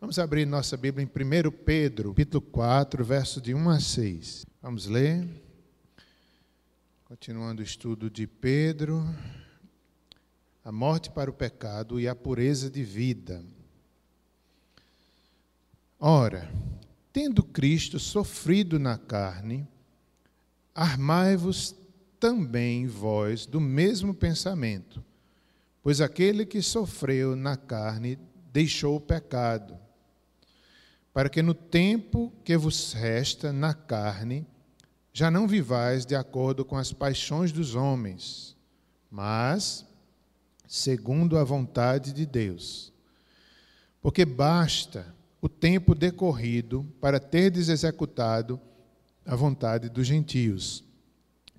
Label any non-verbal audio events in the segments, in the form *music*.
Vamos abrir nossa Bíblia em 1 Pedro, capítulo 4, verso de 1 a 6. Vamos ler. Continuando o estudo de Pedro, a morte para o pecado e a pureza de vida. Ora, tendo Cristo sofrido na carne, armai-vos também vós do mesmo pensamento, pois aquele que sofreu na carne deixou o pecado, para que no tempo que vos resta na carne, já não vivais de acordo com as paixões dos homens, mas segundo a vontade de Deus. Porque basta o tempo decorrido para terdes executado a vontade dos gentios,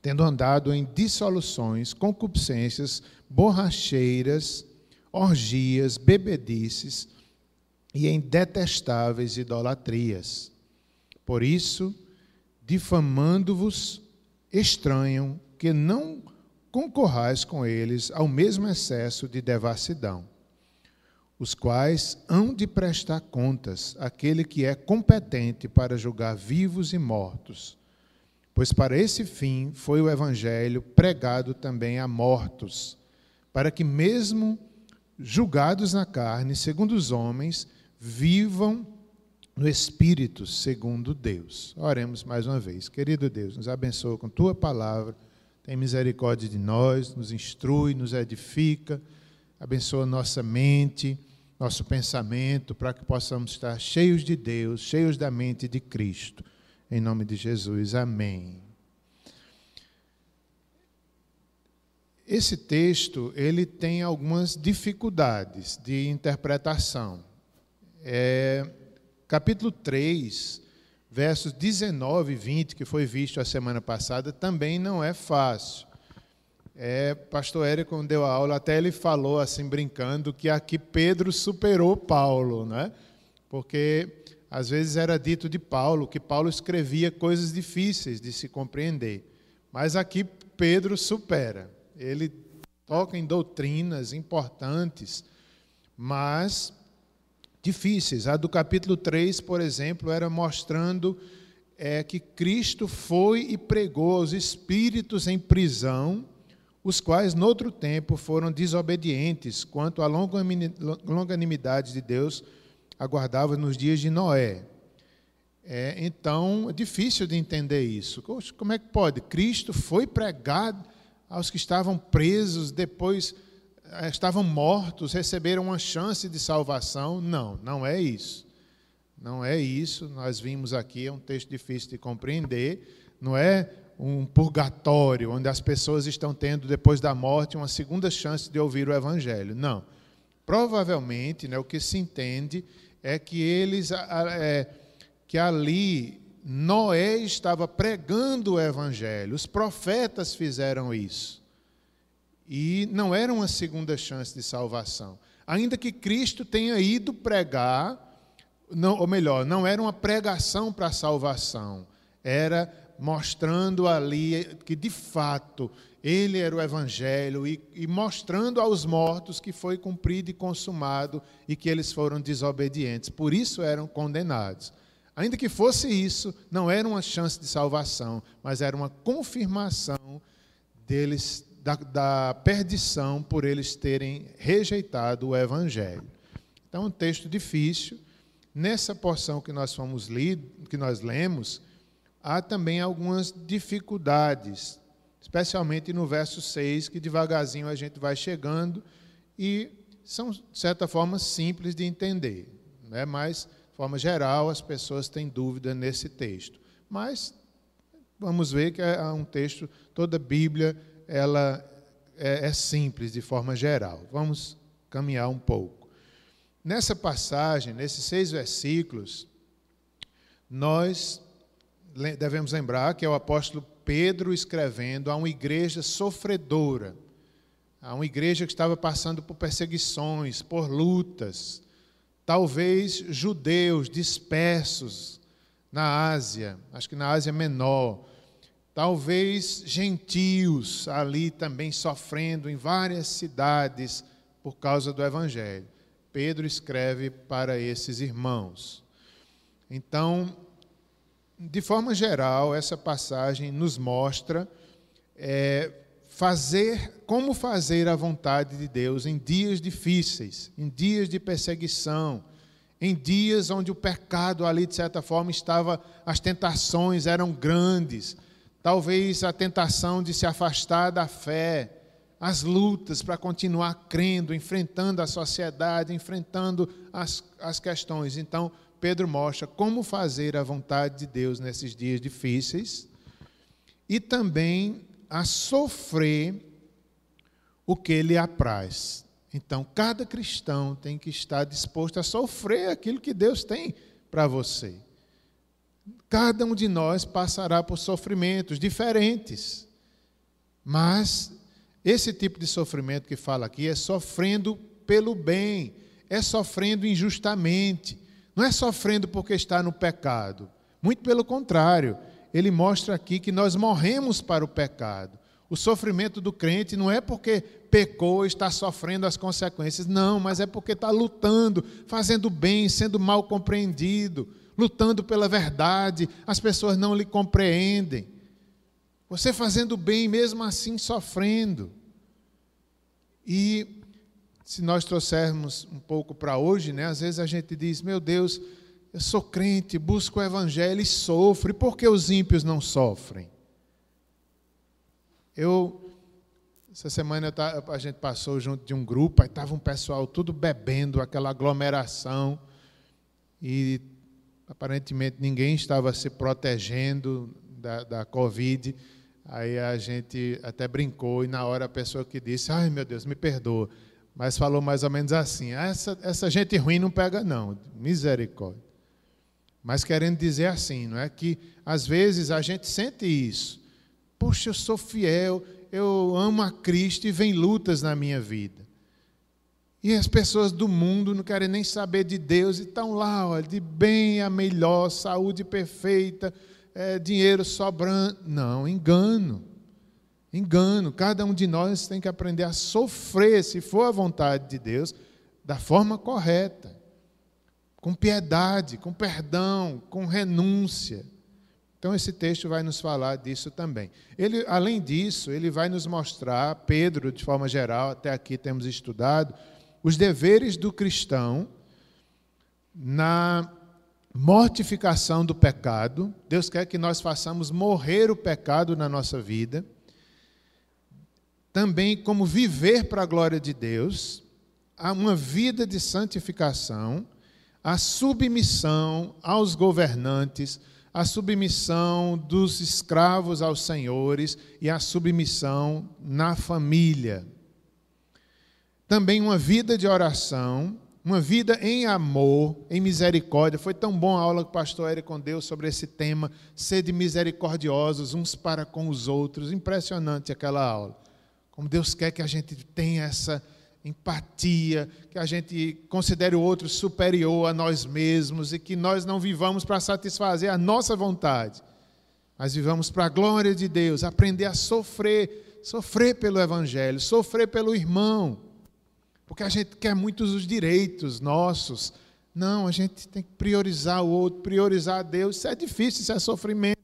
tendo andado em dissoluções, concupiscências, borracheiras, orgias, bebedices e em detestáveis idolatrias. Por isso, difamando-vos, estranham que não concorrais com eles ao mesmo excesso de devassidão, os quais hão de prestar contas àquele que é competente para julgar vivos e mortos. Pois para esse fim foi o evangelho pregado também a mortos, para que mesmo julgados na carne, segundo os homens, vivam no espírito, segundo Deus. Oremos mais uma vez. Querido Deus, nos abençoa com tua palavra. Tem misericórdia de nós, nos instrui, nos edifica. Abençoa nossa mente, nosso pensamento, para que possamos estar cheios de Deus, cheios da mente de Cristo. Em nome de Jesus. Amém. Esse texto ele tem algumas dificuldades de interpretação. É, capítulo 3, versos 19 e 20, que foi visto a semana passada, também não é fácil. É, pastor Érico, quando deu a aula, até ele falou, assim, brincando, que aqui Pedro superou Paulo, né? porque às vezes era dito de Paulo que Paulo escrevia coisas difíceis de se compreender, mas aqui Pedro supera ele toca em doutrinas importantes, mas difíceis. A do capítulo 3, por exemplo, era mostrando é, que Cristo foi e pregou aos espíritos em prisão, os quais, no outro tempo, foram desobedientes quanto à longanimidade de Deus aguardava nos dias de Noé. É, então, é difícil de entender isso. Como é que pode? Cristo foi pregado aos que estavam presos, depois estavam mortos, receberam uma chance de salvação. Não, não é isso. Não é isso. Nós vimos aqui, é um texto difícil de compreender. Não é um purgatório, onde as pessoas estão tendo, depois da morte, uma segunda chance de ouvir o Evangelho. Não. Provavelmente, né, o que se entende é que eles, é, que ali Noé estava pregando o evangelho, os profetas fizeram isso. E não era uma segunda chance de salvação. Ainda que Cristo tenha ido pregar, não, ou melhor, não era uma pregação para a salvação, era mostrando ali que de fato ele era o Evangelho e, e, mostrando aos mortos que foi cumprido e consumado e que eles foram desobedientes, por isso eram condenados. Ainda que fosse isso, não era uma chance de salvação, mas era uma confirmação deles da, da perdição por eles terem rejeitado o Evangelho. Então, um texto difícil. Nessa porção que nós fomos lido, que nós lemos, há também algumas dificuldades, especialmente no verso 6, que devagarzinho a gente vai chegando e são, de certa forma, simples de entender, né? mas forma geral, as pessoas têm dúvida nesse texto. Mas vamos ver que é um texto, toda a Bíblia ela é, é simples de forma geral. Vamos caminhar um pouco. Nessa passagem, nesses seis versículos, nós devemos lembrar que é o apóstolo Pedro escrevendo a uma igreja sofredora, a uma igreja que estava passando por perseguições, por lutas, talvez judeus dispersos na Ásia, acho que na Ásia Menor, talvez gentios ali também sofrendo em várias cidades por causa do Evangelho. Pedro escreve para esses irmãos. Então, de forma geral, essa passagem nos mostra é, fazer, como fazer a vontade de Deus em dias difíceis, em dias de perseguição, em dias onde o pecado ali, de certa forma, estava, as tentações eram grandes, talvez a tentação de se afastar da fé, as lutas para continuar crendo, enfrentando a sociedade, enfrentando as, as questões. Então, Pedro mostra como fazer a vontade de Deus nesses dias difíceis e também a sofrer o que lhe apraz. Então, cada cristão tem que estar disposto a sofrer aquilo que Deus tem para você. Cada um de nós passará por sofrimentos diferentes, mas esse tipo de sofrimento que fala aqui é sofrendo pelo bem, é sofrendo injustamente, não é sofrendo porque está no pecado. Muito pelo contrário, ele mostra aqui que nós morremos para o pecado. O sofrimento do crente não é porque pecou está sofrendo as consequências, não, mas é porque está lutando, fazendo bem, sendo mal compreendido, lutando pela verdade, as pessoas não lhe compreendem. Você fazendo bem, mesmo assim sofrendo. E se nós trouxermos um pouco para hoje, né, às vezes a gente diz: meu Deus, eu sou crente, busco o evangelho e sofro, e por que os ímpios não sofrem? Eu, essa semana a gente passou junto de um grupo, aí estava um pessoal tudo bebendo, aquela aglomeração, e aparentemente ninguém estava se protegendo da, da Covid. Aí a gente até brincou, e na hora a pessoa que disse, ai meu Deus, me perdoa, mas falou mais ou menos assim: essa, essa gente ruim não pega, não, misericórdia. Mas querendo dizer assim, não é que às vezes a gente sente isso. Poxa, eu sou fiel, eu amo a Cristo e vem lutas na minha vida. E as pessoas do mundo não querem nem saber de Deus e estão lá, olha, de bem a melhor, saúde perfeita, é, dinheiro sobrando. Não, engano. Engano. Cada um de nós tem que aprender a sofrer, se for a vontade de Deus, da forma correta, com piedade, com perdão, com renúncia. Então esse texto vai nos falar disso também. Ele, além disso, ele vai nos mostrar, Pedro, de forma geral, até aqui temos estudado, os deveres do cristão na mortificação do pecado. Deus quer que nós façamos morrer o pecado na nossa vida. Também como viver para a glória de Deus, uma vida de santificação, a submissão aos governantes, a submissão dos escravos aos senhores e a submissão na família. Também uma vida de oração, uma vida em amor, em misericórdia. Foi tão bom a aula que o pastor Eric deu sobre esse tema, ser de misericordiosos uns para com os outros. Impressionante aquela aula. Como Deus quer que a gente tenha essa empatia, que a gente considere o outro superior a nós mesmos e que nós não vivamos para satisfazer a nossa vontade, mas vivamos para a glória de Deus, aprender a sofrer, sofrer pelo Evangelho, sofrer pelo irmão, porque a gente quer muitos os direitos nossos. Não, a gente tem que priorizar o outro, priorizar Deus. Isso é difícil, isso é sofrimento.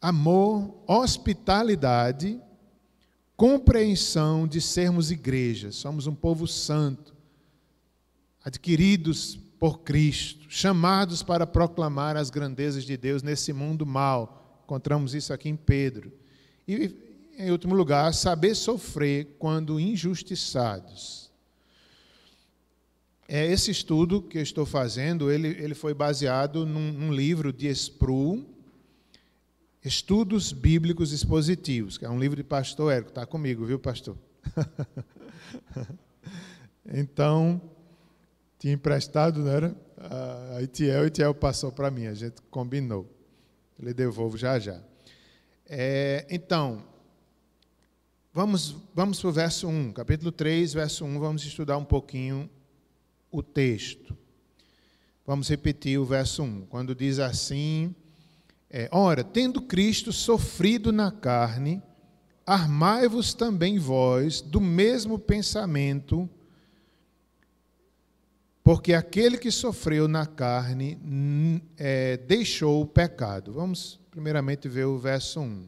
Amor, hospitalidade compreensão de sermos igreja, somos um povo santo, adquiridos por Cristo, chamados para proclamar as grandezas de Deus nesse mundo mal. Encontramos isso aqui em Pedro. E, em último lugar, saber sofrer quando injustiçados. É, esse estudo que eu estou fazendo, ele, ele foi baseado num, num livro de Sproul, Estudos Bíblicos Expositivos, que é um livro de pastor Érico. Está comigo, viu, pastor? *laughs* então, tinha emprestado, não era? A Itiel, Itiel passou para mim, a gente combinou. Ele devolvo já já. É, então, vamos, vamos para o verso 1, capítulo 3, verso 1, vamos estudar um pouquinho o texto. Vamos repetir o verso 1, quando diz assim é, ora, tendo Cristo sofrido na carne, armai-vos também vós do mesmo pensamento, porque aquele que sofreu na carne é, deixou o pecado. Vamos primeiramente ver o verso 1.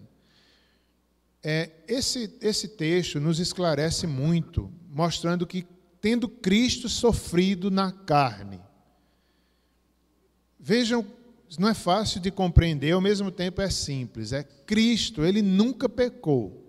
É, esse, esse texto nos esclarece muito, mostrando que, tendo Cristo sofrido na carne, vejam, não é fácil de compreender, ao mesmo tempo é simples. É Cristo, ele nunca pecou,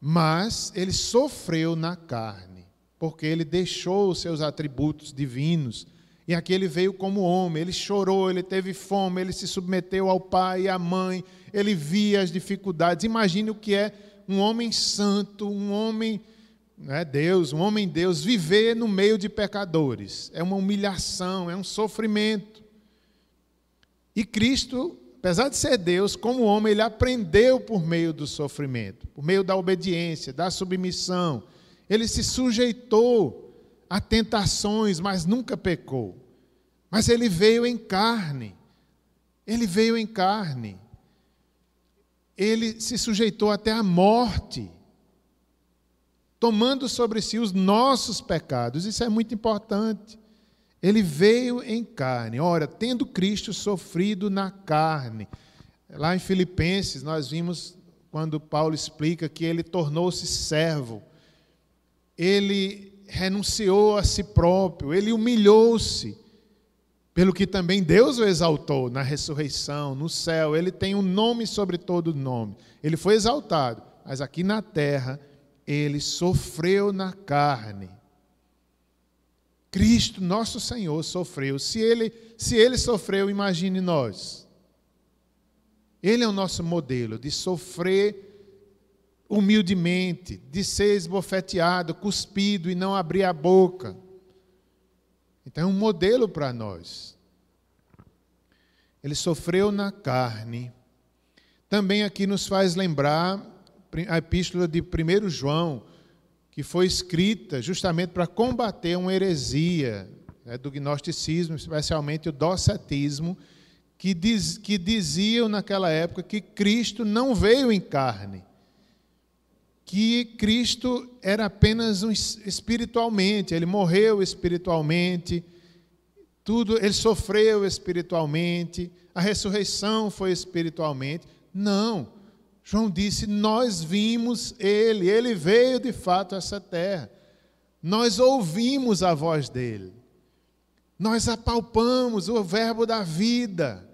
mas ele sofreu na carne, porque ele deixou os seus atributos divinos e aqui ele veio como homem, ele chorou, ele teve fome, ele se submeteu ao pai e à mãe, ele via as dificuldades. Imagine o que é um homem santo, um homem, né, Deus, um homem Deus, viver no meio de pecadores. É uma humilhação, é um sofrimento. E Cristo, apesar de ser Deus, como homem, ele aprendeu por meio do sofrimento, por meio da obediência, da submissão. Ele se sujeitou a tentações, mas nunca pecou. Mas ele veio em carne. Ele veio em carne. Ele se sujeitou até à morte, tomando sobre si os nossos pecados. Isso é muito importante. Ele veio em carne. Ora, tendo Cristo sofrido na carne. Lá em Filipenses, nós vimos quando Paulo explica que ele tornou-se servo. Ele renunciou a si próprio, ele humilhou-se, pelo que também Deus o exaltou na ressurreição, no céu. Ele tem um nome sobre todo nome. Ele foi exaltado, mas aqui na terra ele sofreu na carne. Cristo, nosso Senhor, sofreu. Se ele, se ele sofreu, imagine nós. Ele é o nosso modelo de sofrer humildemente, de ser esbofeteado, cuspido e não abrir a boca. Então é um modelo para nós. Ele sofreu na carne. Também aqui nos faz lembrar a epístola de 1 João, que foi escrita justamente para combater uma heresia né, do gnosticismo, especialmente o docetismo, que, diz, que diziam naquela época que Cristo não veio em carne que Cristo era apenas um espiritualmente, ele morreu espiritualmente, tudo, ele sofreu espiritualmente, a ressurreição foi espiritualmente. Não. João disse: "Nós vimos ele, ele veio de fato a essa terra. Nós ouvimos a voz dele. Nós apalpamos o verbo da vida.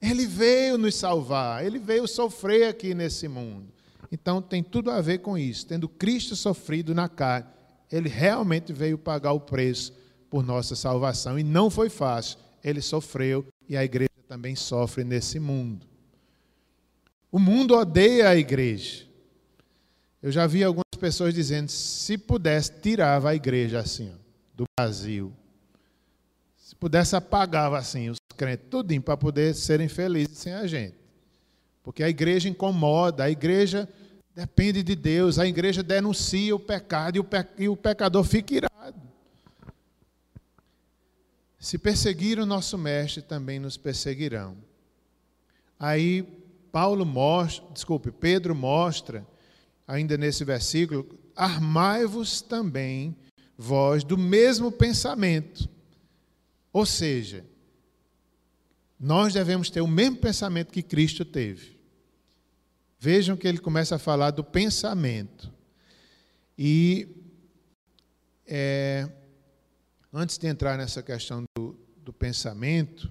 Ele veio nos salvar, ele veio sofrer aqui nesse mundo. Então tem tudo a ver com isso. Tendo Cristo sofrido na carne, ele realmente veio pagar o preço por nossa salvação e não foi fácil. Ele sofreu e a igreja também sofre nesse mundo. O mundo odeia a igreja. Eu já vi algumas pessoas dizendo: se pudesse, tirava a igreja assim, ó, do Brasil. Se pudesse, apagava assim os crentes, tudinho, para poder serem felizes sem a gente. Porque a igreja incomoda, a igreja Depende de Deus. A igreja denuncia o pecado e o, pe... e o pecador fica irado. Se perseguir o nosso mestre, também nos perseguirão. Aí Paulo mostra, desculpe, Pedro mostra, ainda nesse versículo, armai-vos também vós do mesmo pensamento. Ou seja, nós devemos ter o mesmo pensamento que Cristo teve. Vejam que ele começa a falar do pensamento. E é, antes de entrar nessa questão do, do pensamento,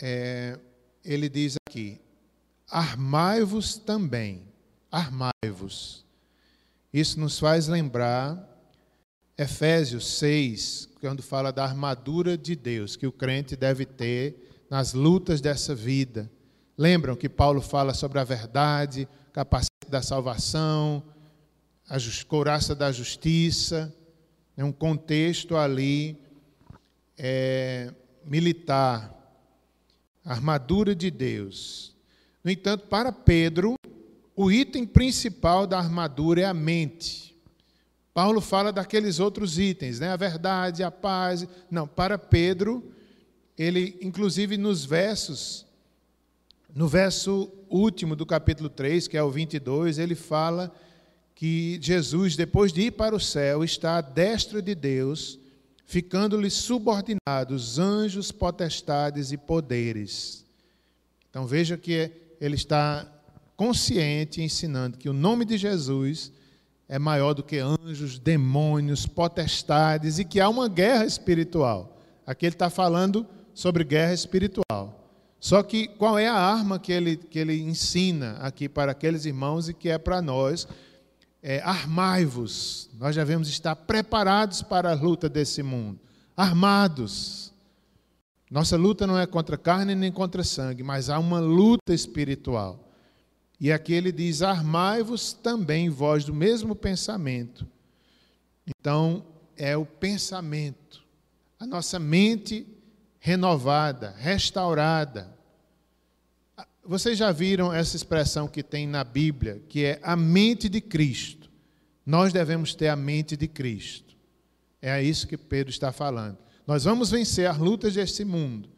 é, ele diz aqui: armai-vos também, armai-vos. Isso nos faz lembrar Efésios 6, quando fala da armadura de Deus que o crente deve ter nas lutas dessa vida. Lembram que Paulo fala sobre a verdade, capacidade da salvação, a couraça da justiça, é um contexto ali é, militar, armadura de Deus. No entanto, para Pedro, o item principal da armadura é a mente. Paulo fala daqueles outros itens, né? a verdade, a paz. Não, para Pedro, ele, inclusive nos versos, no verso último do capítulo 3, que é o 22, ele fala que Jesus, depois de ir para o céu, está à destra de Deus, ficando-lhe subordinados anjos, potestades e poderes. Então veja que ele está consciente, ensinando que o nome de Jesus é maior do que anjos, demônios, potestades e que há uma guerra espiritual. Aqui ele está falando sobre guerra espiritual. Só que qual é a arma que ele, que ele ensina aqui para aqueles irmãos e que é para nós? É, Armai-vos. Nós devemos estar preparados para a luta desse mundo. Armados. Nossa luta não é contra carne nem contra sangue, mas há uma luta espiritual. E aqui ele diz: Armai-vos também, vós, do mesmo pensamento. Então, é o pensamento, a nossa mente renovada, restaurada. Vocês já viram essa expressão que tem na Bíblia, que é a mente de Cristo. Nós devemos ter a mente de Cristo. É isso que Pedro está falando. Nós vamos vencer as lutas deste mundo.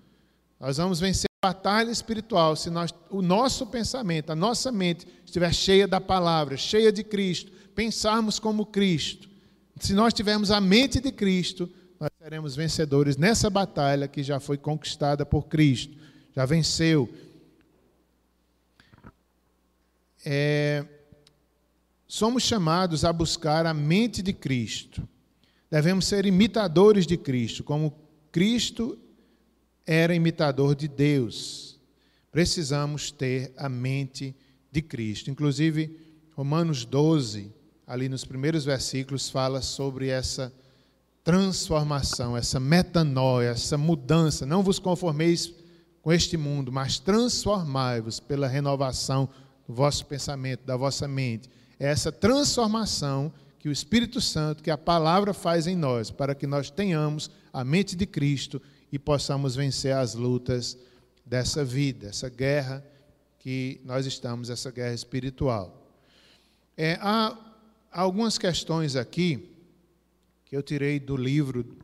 Nós vamos vencer a batalha espiritual se nós, o nosso pensamento, a nossa mente estiver cheia da palavra, cheia de Cristo, pensarmos como Cristo. Se nós tivermos a mente de Cristo, nós seremos vencedores nessa batalha que já foi conquistada por Cristo, já venceu. É, somos chamados a buscar a mente de Cristo. Devemos ser imitadores de Cristo, como Cristo era imitador de Deus. Precisamos ter a mente de Cristo. Inclusive, Romanos 12, ali nos primeiros versículos, fala sobre essa transformação, essa metanoia, essa mudança. Não vos conformeis com este mundo, mas transformai-vos pela renovação do vosso pensamento, da vossa mente. É essa transformação que o Espírito Santo, que a palavra faz em nós, para que nós tenhamos a mente de Cristo e possamos vencer as lutas dessa vida, essa guerra que nós estamos, essa guerra espiritual. É, há algumas questões aqui que eu tirei do livro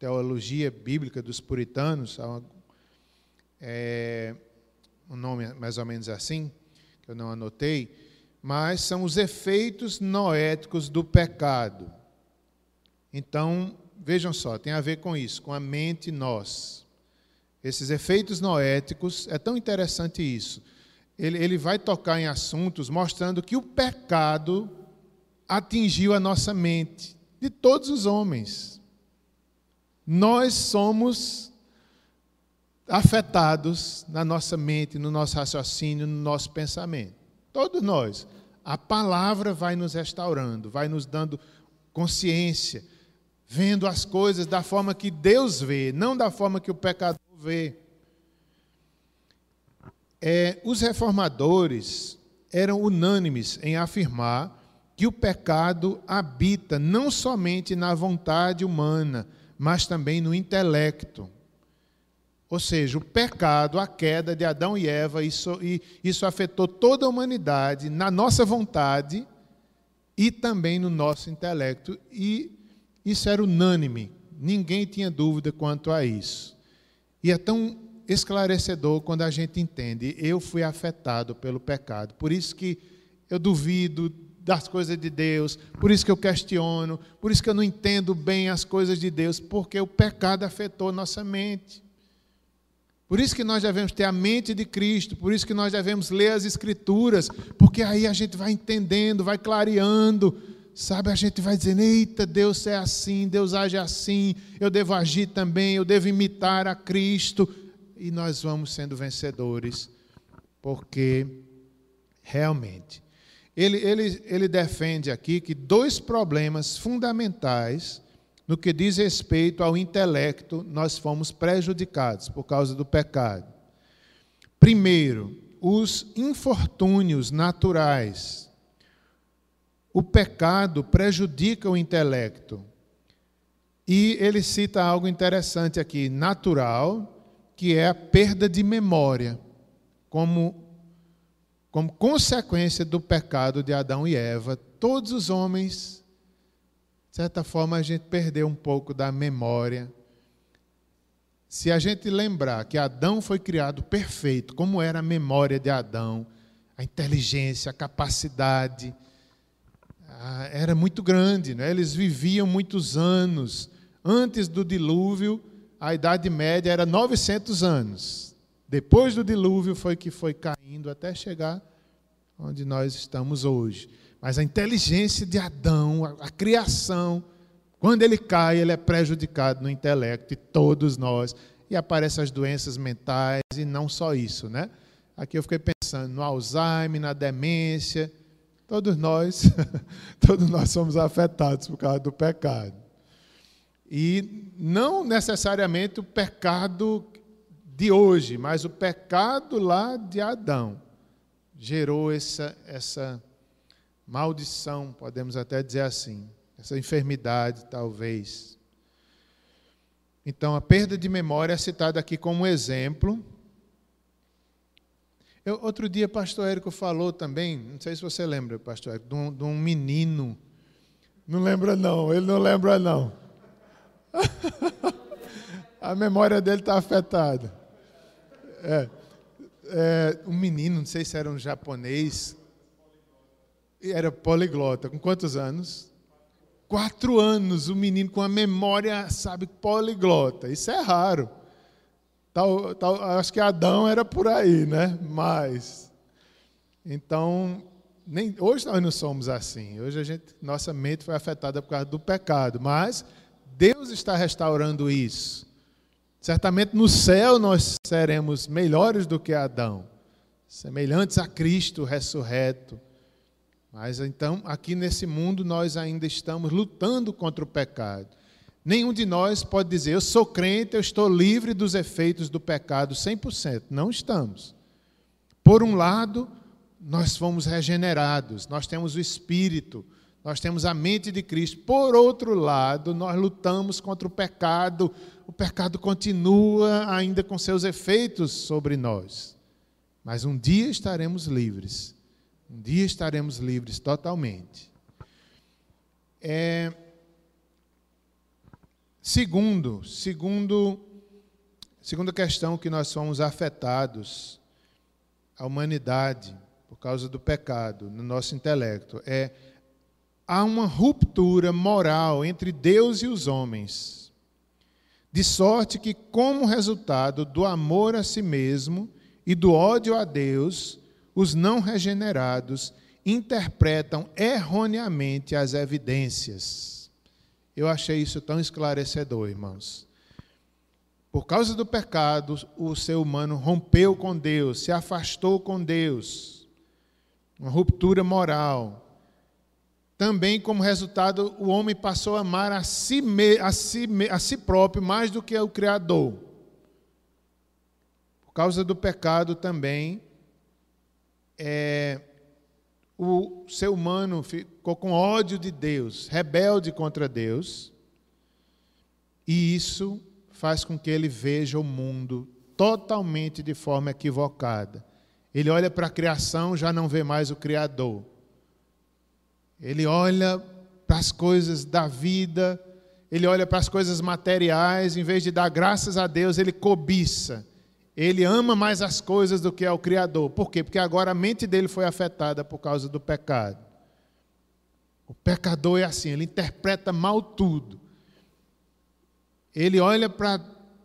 Teologia Bíblica dos Puritanos, é, um nome mais ou menos assim, que eu não anotei, mas são os efeitos noéticos do pecado. Então, vejam só, tem a ver com isso, com a mente nós. Esses efeitos noéticos, é tão interessante isso. Ele, ele vai tocar em assuntos mostrando que o pecado atingiu a nossa mente de todos os homens. Nós somos afetados na nossa mente, no nosso raciocínio, no nosso pensamento. Todos nós. A palavra vai nos restaurando, vai nos dando consciência, vendo as coisas da forma que Deus vê, não da forma que o pecador vê. É, os reformadores eram unânimes em afirmar que o pecado habita não somente na vontade humana, mas também no intelecto. Ou seja, o pecado, a queda de Adão e Eva, isso, e isso afetou toda a humanidade na nossa vontade e também no nosso intelecto. E isso era unânime, ninguém tinha dúvida quanto a isso. E é tão esclarecedor quando a gente entende, eu fui afetado pelo pecado. Por isso que eu duvido das coisas de Deus, por isso que eu questiono, por isso que eu não entendo bem as coisas de Deus, porque o pecado afetou nossa mente. Por isso que nós devemos ter a mente de Cristo, por isso que nós devemos ler as Escrituras, porque aí a gente vai entendendo, vai clareando, sabe? A gente vai dizendo: eita, Deus é assim, Deus age assim, eu devo agir também, eu devo imitar a Cristo, e nós vamos sendo vencedores, porque realmente ele, ele, ele defende aqui que dois problemas fundamentais no que diz respeito ao intelecto nós fomos prejudicados por causa do pecado. Primeiro, os infortúnios naturais. O pecado prejudica o intelecto. E ele cita algo interessante aqui, natural, que é a perda de memória, como como consequência do pecado de Adão e Eva, todos os homens, de certa forma, a gente perdeu um pouco da memória. Se a gente lembrar que Adão foi criado perfeito, como era a memória de Adão, a inteligência, a capacidade, era muito grande, né? eles viviam muitos anos. Antes do dilúvio, a Idade Média era 900 anos. Depois do dilúvio foi que foi caindo até chegar onde nós estamos hoje. Mas a inteligência de Adão, a, a criação, quando ele cai, ele é prejudicado no intelecto, e todos nós. E aparecem as doenças mentais, e não só isso, né? Aqui eu fiquei pensando no Alzheimer, na demência. Todos nós, *laughs* todos nós somos afetados por causa do pecado. E não necessariamente o pecado de hoje, mas o pecado lá de Adão gerou essa, essa maldição, podemos até dizer assim, essa enfermidade, talvez. Então, a perda de memória é citada aqui como exemplo. Eu, outro dia, pastor Érico falou também, não sei se você lembra, pastor Érico, de um, de um menino. Não lembra, não, ele não lembra, não. *laughs* a memória dele está afetada. É, é, um menino, não sei se era um japonês, era poliglota. Com quantos anos? Quatro anos, o menino com a memória, sabe, poliglota. Isso é raro. Tal, tal, acho que Adão era por aí, né? Mas. Então, nem, hoje nós não somos assim. Hoje a gente, nossa mente foi afetada por causa do pecado. Mas Deus está restaurando isso. Certamente no céu nós seremos melhores do que Adão, semelhantes a Cristo ressurreto. Mas então, aqui nesse mundo, nós ainda estamos lutando contra o pecado. Nenhum de nós pode dizer, eu sou crente, eu estou livre dos efeitos do pecado 100%. Não estamos. Por um lado, nós fomos regenerados, nós temos o Espírito, nós temos a mente de Cristo. Por outro lado, nós lutamos contra o pecado, o pecado continua ainda com seus efeitos sobre nós. Mas um dia estaremos livres um dia estaremos livres totalmente. É, segundo, segundo, segunda questão que nós somos afetados, a humanidade, por causa do pecado no nosso intelecto, é há uma ruptura moral entre Deus e os homens, de sorte que, como resultado do amor a si mesmo e do ódio a Deus, os não regenerados interpretam erroneamente as evidências. Eu achei isso tão esclarecedor, irmãos. Por causa do pecado, o ser humano rompeu com Deus, se afastou com Deus. Uma ruptura moral. Também, como resultado, o homem passou a amar a si, a si, a si próprio mais do que o Criador. Por causa do pecado também, é, o ser humano ficou com ódio de Deus, rebelde contra Deus, e isso faz com que ele veja o mundo totalmente de forma equivocada. Ele olha para a criação, já não vê mais o Criador. Ele olha para as coisas da vida, ele olha para as coisas materiais, em vez de dar graças a Deus, ele cobiça ele ama mais as coisas do que ao Criador. Por quê? Porque agora a mente dele foi afetada por causa do pecado. O pecador é assim, ele interpreta mal tudo. Ele olha para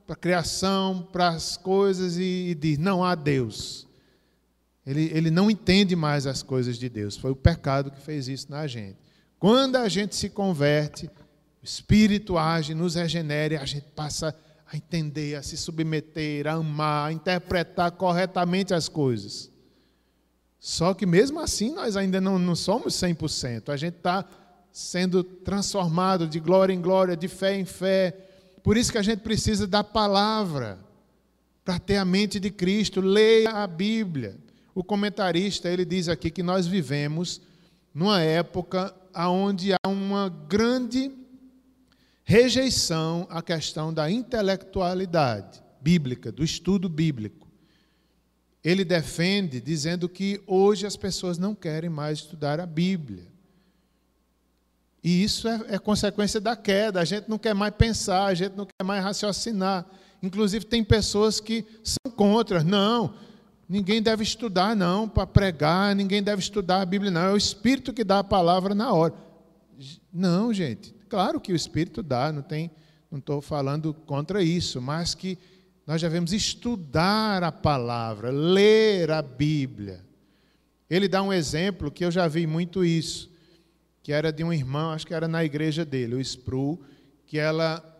a criação, para as coisas e, e, diz: não há Deus. Ele, ele não entende mais as coisas de Deus. Foi o pecado que fez isso na gente. Quando a gente se converte, o Espírito age, nos regenera e a gente passa a entender, a se submeter, a amar, a interpretar corretamente as coisas. Só que mesmo assim nós ainda não, não somos 100%. A gente está sendo transformado de glória em glória, de fé em fé. Por isso que a gente precisa da palavra para ter a mente de Cristo. Leia a Bíblia. O comentarista ele diz aqui que nós vivemos numa época onde há uma grande rejeição à questão da intelectualidade bíblica, do estudo bíblico. Ele defende dizendo que hoje as pessoas não querem mais estudar a Bíblia. E isso é, é, consequência da queda. A gente não quer mais pensar, a gente não quer mais raciocinar. Inclusive, tem pessoas que são contra. Não, ninguém deve estudar, não, para pregar, ninguém deve estudar a Bíblia, não. É o Espírito que dá a palavra na hora. Não, gente. Claro que o Espírito dá, não tem, não estou falando contra isso, mas que nós devemos estudar a palavra, ler a Bíblia. Ele dá um exemplo que eu já vi muito isso, que era de um irmão, acho que era na igreja dele, o Spru, que ela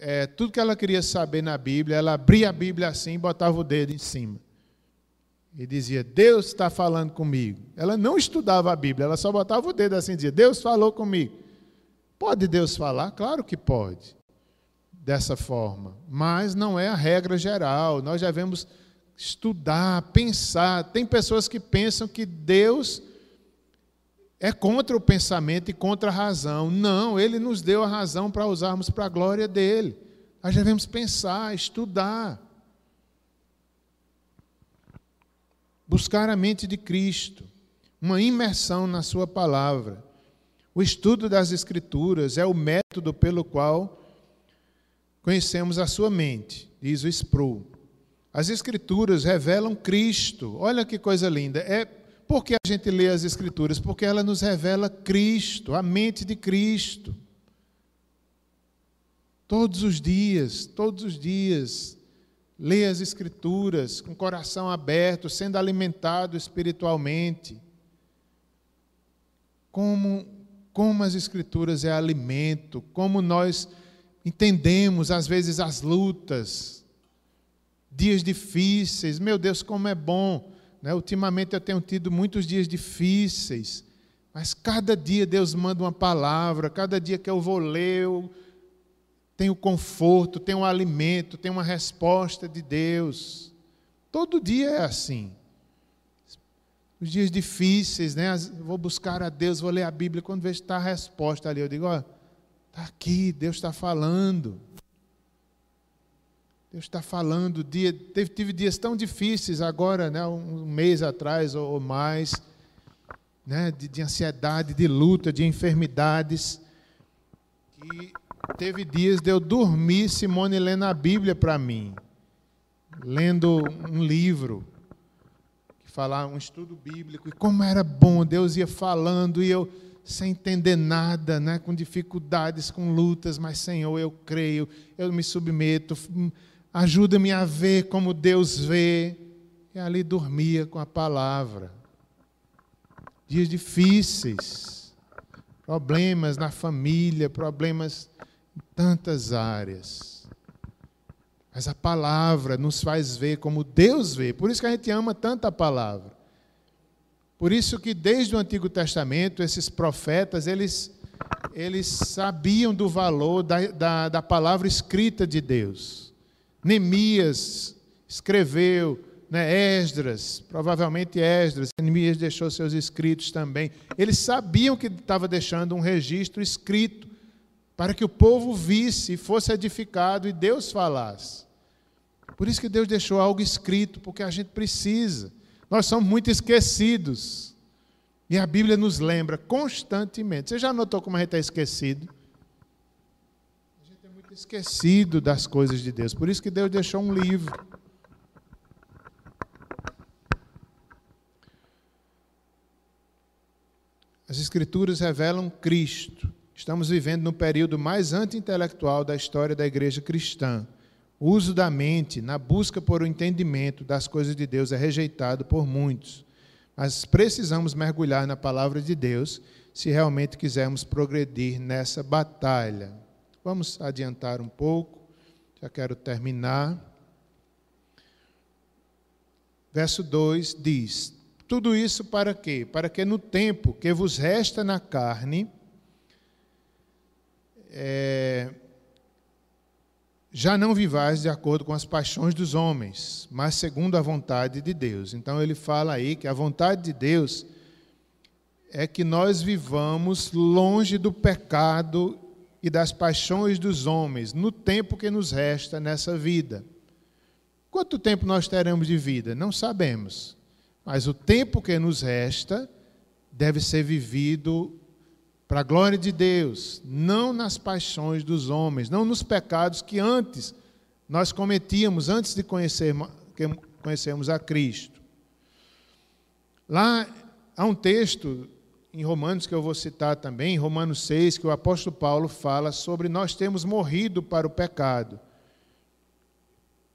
é, tudo que ela queria saber na Bíblia, ela abria a Bíblia assim e botava o dedo em cima. E dizia, Deus está falando comigo. Ela não estudava a Bíblia, ela só botava o dedo assim e dizia, Deus falou comigo. Pode Deus falar? Claro que pode. Dessa forma. Mas não é a regra geral. Nós devemos estudar, pensar. Tem pessoas que pensam que Deus é contra o pensamento e contra a razão. Não, ele nos deu a razão para usarmos para a glória dele. Nós devemos pensar, estudar. Buscar a mente de Cristo, uma imersão na Sua palavra. O estudo das Escrituras é o método pelo qual conhecemos a sua mente, diz o Sproul. As Escrituras revelam Cristo. Olha que coisa linda. É por que a gente lê as Escrituras? Porque ela nos revela Cristo, a mente de Cristo. Todos os dias, todos os dias, lê as Escrituras com o coração aberto, sendo alimentado espiritualmente. Como, como as Escrituras é alimento, como nós entendemos, às vezes, as lutas, dias difíceis. Meu Deus, como é bom né? Ultimamente eu tenho tido muitos dias difíceis, mas cada dia Deus manda uma palavra, cada dia que eu vou ler, eu tenho conforto, tenho alimento, tenho uma resposta de Deus. Todo dia é assim. Os dias difíceis, né? Vou buscar a Deus, vou ler a Bíblia, quando vejo está a resposta ali, eu digo, está aqui, Deus está falando. Deus está falando, dia, teve, tive dias tão difíceis agora, né, um mês atrás ou, ou mais, né, de, de, ansiedade, de luta, de enfermidades. E teve dias de eu dormir, Simone, lendo a Bíblia para mim, lendo um livro, que falava um estudo bíblico, e como era bom, Deus ia falando e eu sem entender nada, né, com dificuldades, com lutas, mas Senhor, eu creio, eu me submeto, ajuda-me a ver como Deus vê. E ali dormia com a palavra. Dias difíceis, problemas na família, problemas em tantas áreas. Mas a palavra nos faz ver como Deus vê. Por isso que a gente ama tanto a palavra. Por isso que desde o Antigo Testamento, esses profetas, eles, eles sabiam do valor da, da, da palavra escrita de Deus. Neemias escreveu, né, Esdras, provavelmente Esdras, Neemias deixou seus escritos também. Eles sabiam que estava deixando um registro escrito para que o povo visse e fosse edificado e Deus falasse. Por isso que Deus deixou algo escrito, porque a gente precisa. Nós somos muito esquecidos. E a Bíblia nos lembra constantemente. Você já notou como a gente está esquecido? Esquecido das coisas de Deus. Por isso que Deus deixou um livro. As Escrituras revelam Cristo. Estamos vivendo no período mais anti-intelectual da história da igreja cristã. O uso da mente na busca por o entendimento das coisas de Deus é rejeitado por muitos. Mas precisamos mergulhar na palavra de Deus se realmente quisermos progredir nessa batalha. Vamos adiantar um pouco, já quero terminar. Verso 2 diz: Tudo isso para quê? Para que no tempo que vos resta na carne, é, já não vivais de acordo com as paixões dos homens, mas segundo a vontade de Deus. Então ele fala aí que a vontade de Deus é que nós vivamos longe do pecado e das paixões dos homens no tempo que nos resta nessa vida. Quanto tempo nós teremos de vida? Não sabemos. Mas o tempo que nos resta deve ser vivido para a glória de Deus, não nas paixões dos homens, não nos pecados que antes nós cometíamos, antes de conhecermos, conhecermos a Cristo. Lá há um texto em Romanos, que eu vou citar também, em Romanos 6, que o apóstolo Paulo fala sobre nós termos morrido para o pecado.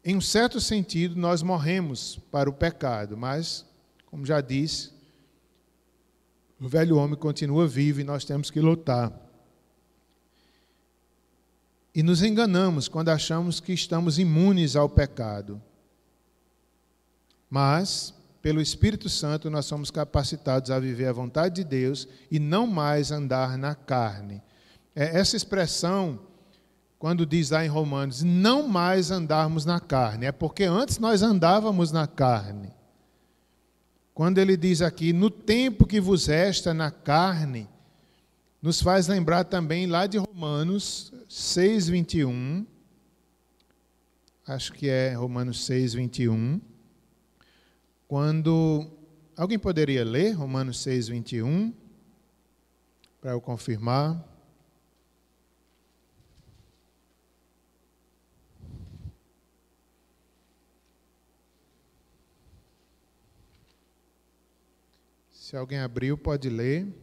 Em um certo sentido, nós morremos para o pecado, mas, como já disse, o velho homem continua vivo e nós temos que lutar. E nos enganamos quando achamos que estamos imunes ao pecado. Mas, pelo Espírito Santo, nós somos capacitados a viver a vontade de Deus e não mais andar na carne. É essa expressão, quando diz lá em Romanos, não mais andarmos na carne, é porque antes nós andávamos na carne. Quando ele diz aqui, no tempo que vos resta na carne, nos faz lembrar também lá de Romanos 6, 21. Acho que é Romanos 6, 21 quando alguém poderia ler Romanos 6, 21, para eu confirmar. Se alguém abriu, pode ler.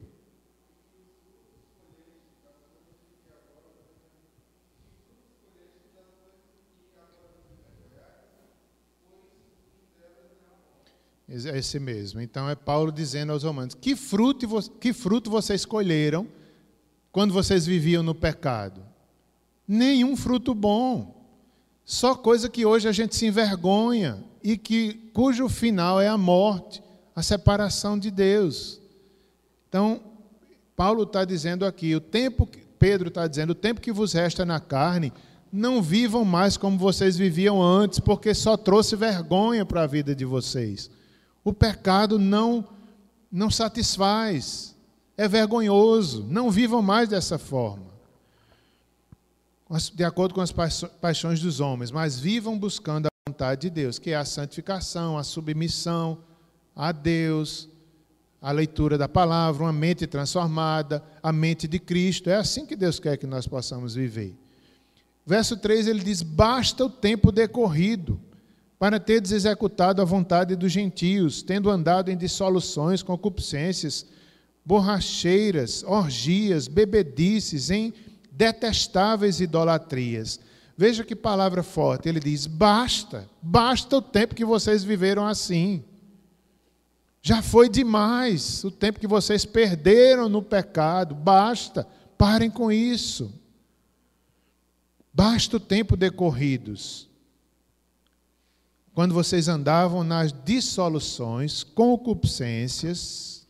Esse mesmo. Então é Paulo dizendo aos romanos: que fruto, que fruto vocês colheram quando vocês viviam no pecado? Nenhum fruto bom. Só coisa que hoje a gente se envergonha e que cujo final é a morte, a separação de Deus. Então, Paulo está dizendo aqui, o tempo Pedro está dizendo, o tempo que vos resta na carne, não vivam mais como vocês viviam antes, porque só trouxe vergonha para a vida de vocês. O pecado não não satisfaz, é vergonhoso. Não vivam mais dessa forma, de acordo com as paixões dos homens, mas vivam buscando a vontade de Deus, que é a santificação, a submissão a Deus, a leitura da palavra, uma mente transformada, a mente de Cristo. É assim que Deus quer que nós possamos viver. Verso 3 ele diz: Basta o tempo decorrido para teres executado a vontade dos gentios, tendo andado em dissoluções, concupiscências, borracheiras, orgias, bebedices, em detestáveis idolatrias. Veja que palavra forte. Ele diz: basta, basta o tempo que vocês viveram assim. Já foi demais o tempo que vocês perderam no pecado. Basta, parem com isso. Basta o tempo decorridos quando vocês andavam nas dissoluções, concupiscências,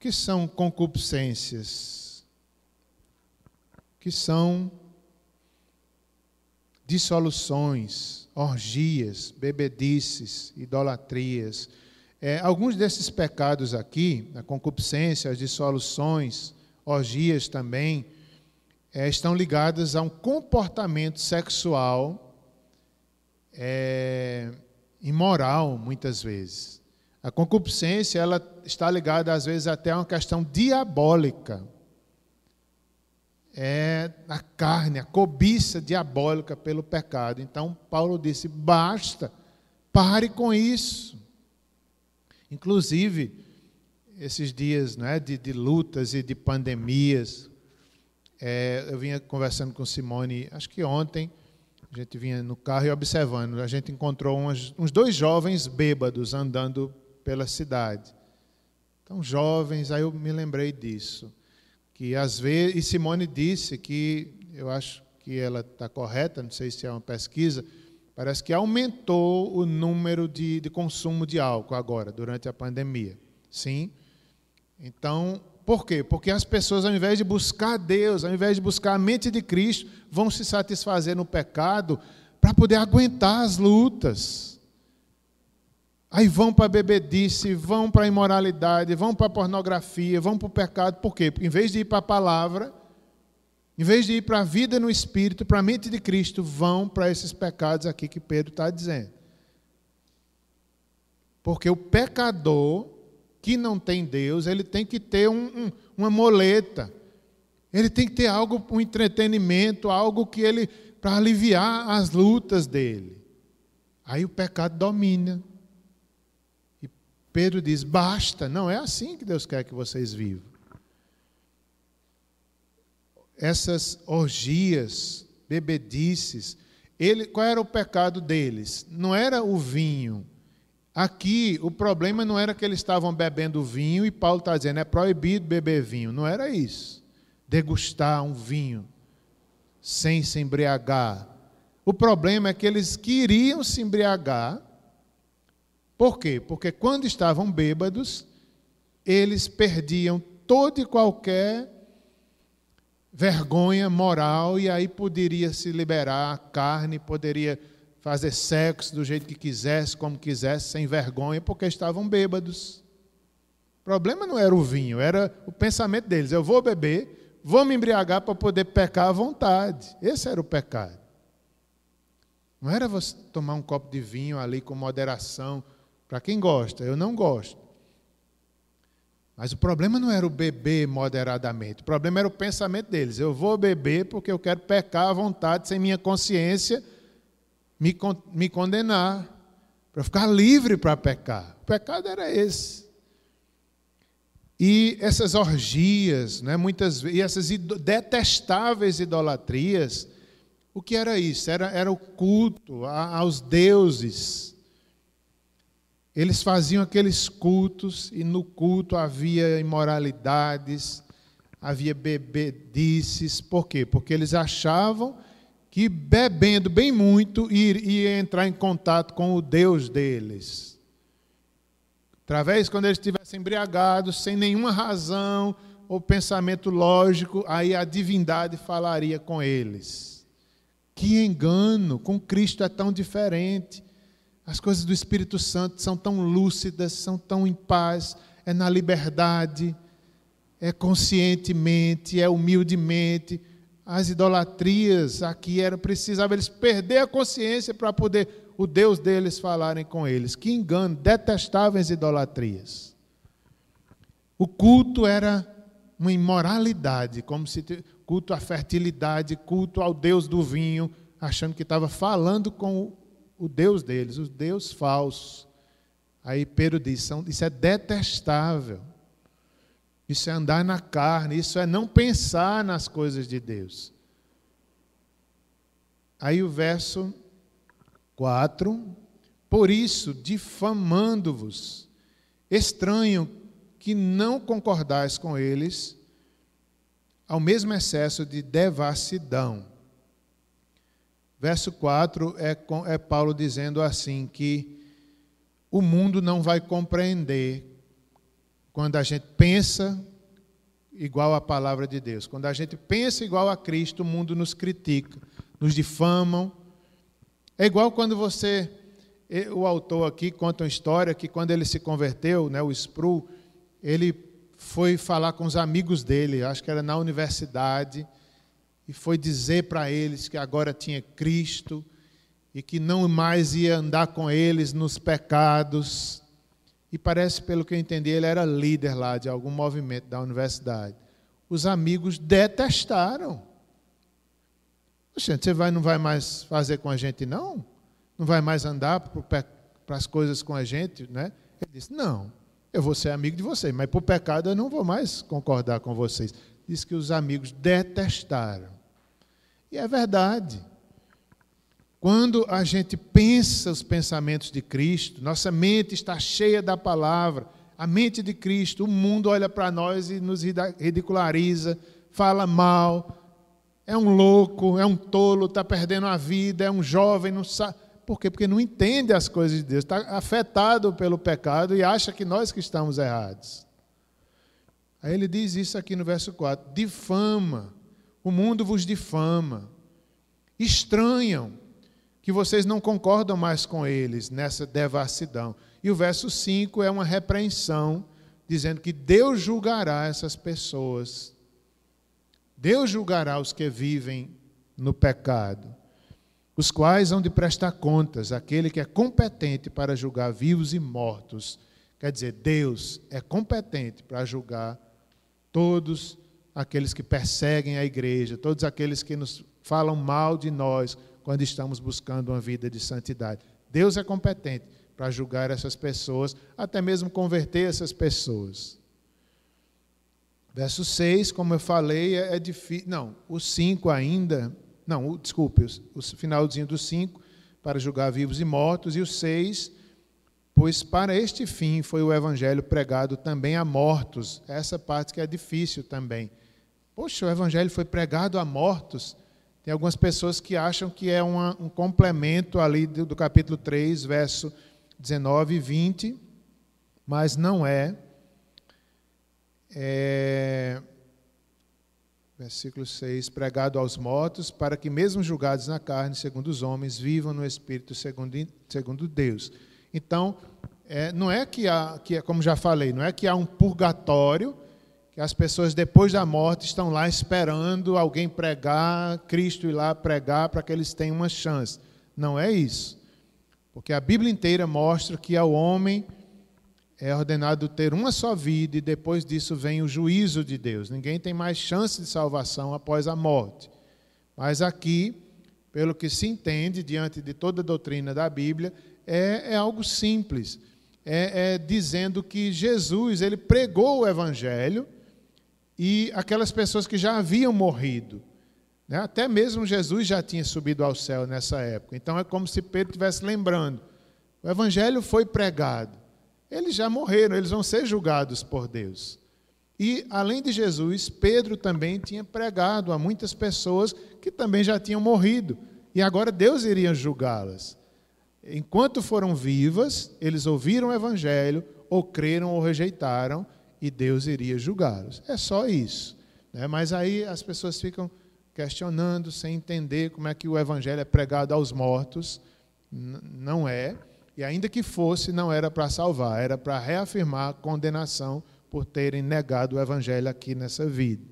que são concupiscências? Que são dissoluções, orgias, bebedices, idolatrias. É, alguns desses pecados aqui, a concupiscência, as dissoluções, orgias também, é, estão ligadas a um comportamento sexual é, imoral, muitas vezes. A concupiscência ela está ligada, às vezes, até a uma questão diabólica. É a carne, a cobiça diabólica pelo pecado. Então, Paulo disse: basta, pare com isso. Inclusive, esses dias né, de, de lutas e de pandemias, é, eu vinha conversando com Simone, acho que ontem, a gente vinha no carro e observando. A gente encontrou uns, uns dois jovens bêbados andando pela cidade. Então, jovens, aí eu me lembrei disso. Que às vezes, e Simone disse que, eu acho que ela está correta, não sei se é uma pesquisa, parece que aumentou o número de, de consumo de álcool agora, durante a pandemia. Sim. Então, por quê? Porque as pessoas, ao invés de buscar Deus, ao invés de buscar a mente de Cristo, vão se satisfazer no pecado para poder aguentar as lutas. Aí vão para a bebedice, vão para a imoralidade, vão para a pornografia, vão para o pecado. Por quê? Porque em vez de ir para a palavra, em vez de ir para a vida no Espírito, para a mente de Cristo, vão para esses pecados aqui que Pedro está dizendo. Porque o pecador que não tem Deus, ele tem que ter um, um, uma moleta. Ele tem que ter algo, um entretenimento, algo que ele para aliviar as lutas dele. Aí o pecado domina. Pedro diz: basta, não é assim que Deus quer que vocês vivam. Essas orgias, bebedices, ele, qual era o pecado deles? Não era o vinho. Aqui, o problema não era que eles estavam bebendo vinho e Paulo está dizendo é proibido beber vinho. Não era isso. Degustar um vinho sem se embriagar. O problema é que eles queriam se embriagar. Por quê? Porque quando estavam bêbados, eles perdiam todo e qualquer vergonha moral e aí poderia se liberar a carne, poderia fazer sexo do jeito que quisesse, como quisesse, sem vergonha, porque estavam bêbados. O problema não era o vinho, era o pensamento deles: eu vou beber, vou me embriagar para poder pecar à vontade. Esse era o pecado. Não era você tomar um copo de vinho ali com moderação, para quem gosta, eu não gosto. Mas o problema não era o beber moderadamente, o problema era o pensamento deles. Eu vou beber porque eu quero pecar à vontade, sem minha consciência me, me condenar, para ficar livre para pecar. O pecado era esse. E essas orgias, né, muitas e essas detestáveis idolatrias, o que era isso? Era, era o culto aos deuses eles faziam aqueles cultos e no culto havia imoralidades, havia bebedices. Por quê? Porque eles achavam que bebendo bem muito ia entrar em contato com o Deus deles. Através, quando eles estivessem embriagados, sem nenhuma razão ou pensamento lógico, aí a divindade falaria com eles. Que engano! Com Cristo é tão diferente. As coisas do Espírito Santo são tão lúcidas, são tão em paz, é na liberdade, é conscientemente, é humildemente. As idolatrias aqui era precisava eles perder a consciência para poder o Deus deles falarem com eles. Que engano, detestavam as idolatrias. O culto era uma imoralidade, como se culto à fertilidade, culto ao Deus do vinho, achando que estava falando com o Deus deles, o Deus falso. Aí Pedro diz: isso é detestável. Isso é andar na carne, isso é não pensar nas coisas de Deus. Aí o verso 4: Por isso, difamando-vos, estranho que não concordais com eles, ao mesmo excesso de devassidão Verso 4 é, é Paulo dizendo assim: que o mundo não vai compreender quando a gente pensa igual à palavra de Deus. Quando a gente pensa igual a Cristo, o mundo nos critica, nos difamam. É igual quando você. O autor aqui conta uma história que quando ele se converteu, né, o Spru, ele foi falar com os amigos dele, acho que era na universidade, e foi dizer para eles que agora tinha Cristo e que não mais ia andar com eles nos pecados. E parece, pelo que eu entendi, ele era líder lá de algum movimento da universidade. Os amigos detestaram. Gente, você vai, não vai mais fazer com a gente, não? Não vai mais andar para as coisas com a gente, né? Ele disse: Não, eu vou ser amigo de vocês, mas por pecado eu não vou mais concordar com vocês. Diz que os amigos detestaram. E é verdade. Quando a gente pensa os pensamentos de Cristo, nossa mente está cheia da palavra, a mente de Cristo, o mundo olha para nós e nos ridiculariza, fala mal, é um louco, é um tolo, está perdendo a vida, é um jovem, não sabe. Por quê? Porque não entende as coisas de Deus, está afetado pelo pecado e acha que nós que estamos errados. Aí ele diz isso aqui no verso 4: difama o mundo vos difama. Estranham que vocês não concordam mais com eles nessa devassidão. E o verso 5 é uma repreensão, dizendo que Deus julgará essas pessoas. Deus julgará os que vivem no pecado, os quais hão de prestar contas, aquele que é competente para julgar vivos e mortos. Quer dizer, Deus é competente para julgar todos aqueles que perseguem a igreja, todos aqueles que nos falam mal de nós quando estamos buscando uma vida de santidade. Deus é competente para julgar essas pessoas, até mesmo converter essas pessoas. Verso 6, como eu falei, é, é difícil. Não, o 5 ainda. Não, o, desculpe, o, o finalzinho do 5, para julgar vivos e mortos, e o 6, pois para este fim foi o evangelho pregado também a mortos. Essa parte que é difícil também. Poxa, o evangelho foi pregado a mortos. Tem algumas pessoas que acham que é uma, um complemento ali do, do capítulo 3, verso 19 e 20, mas não é. é. Versículo 6: Pregado aos mortos, para que, mesmo julgados na carne, segundo os homens, vivam no espírito, segundo, segundo Deus. Então, é, não é que há, que, como já falei, não é que há um purgatório, que as pessoas depois da morte estão lá esperando alguém pregar, Cristo ir lá pregar para que eles tenham uma chance. Não é isso. Porque a Bíblia inteira mostra que ao homem é ordenado ter uma só vida e depois disso vem o juízo de Deus. Ninguém tem mais chance de salvação após a morte. Mas aqui, pelo que se entende diante de toda a doutrina da Bíblia, é, é algo simples. É, é dizendo que Jesus ele pregou o Evangelho e aquelas pessoas que já haviam morrido né? Até mesmo Jesus já tinha subido ao céu nessa época. Então é como se Pedro estivesse lembrando: o evangelho foi pregado. Eles já morreram, eles vão ser julgados por Deus. E, além de Jesus, Pedro também tinha pregado a muitas pessoas que também já tinham morrido. E agora Deus iria julgá-las. Enquanto foram vivas, eles ouviram o evangelho, ou creram ou rejeitaram, e Deus iria julgá-los. É só isso. Né? Mas aí as pessoas ficam questionando, sem entender como é que o evangelho é pregado aos mortos. Não é. E ainda que fosse, não era para salvar, era para reafirmar a condenação por terem negado o evangelho aqui nessa vida.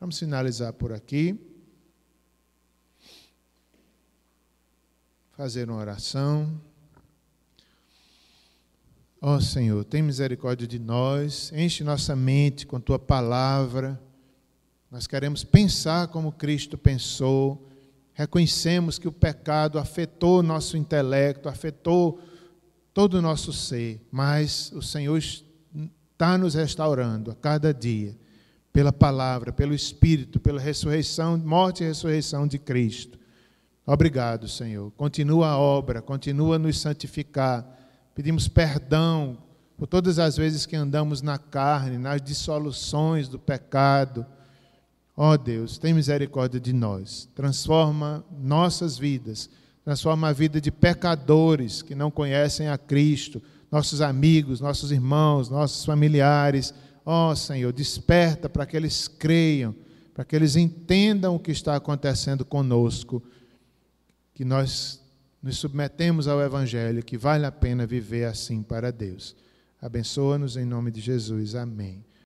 Vamos finalizar por aqui. Fazer uma oração. Ó oh, Senhor, tem misericórdia de nós, enche nossa mente com tua palavra nós queremos pensar como Cristo pensou, reconhecemos que o pecado afetou nosso intelecto, afetou todo o nosso ser, mas o Senhor está nos restaurando a cada dia, pela palavra, pelo Espírito, pela ressurreição, morte e ressurreição de Cristo. Obrigado, Senhor. Continua a obra, continua a nos santificar. Pedimos perdão por todas as vezes que andamos na carne, nas dissoluções do pecado Ó oh Deus, tem misericórdia de nós. Transforma nossas vidas. Transforma a vida de pecadores que não conhecem a Cristo, nossos amigos, nossos irmãos, nossos familiares. Ó oh, Senhor, desperta para que eles creiam, para que eles entendam o que está acontecendo conosco, que nós nos submetemos ao Evangelho, que vale a pena viver assim para Deus. Abençoa-nos em nome de Jesus. Amém.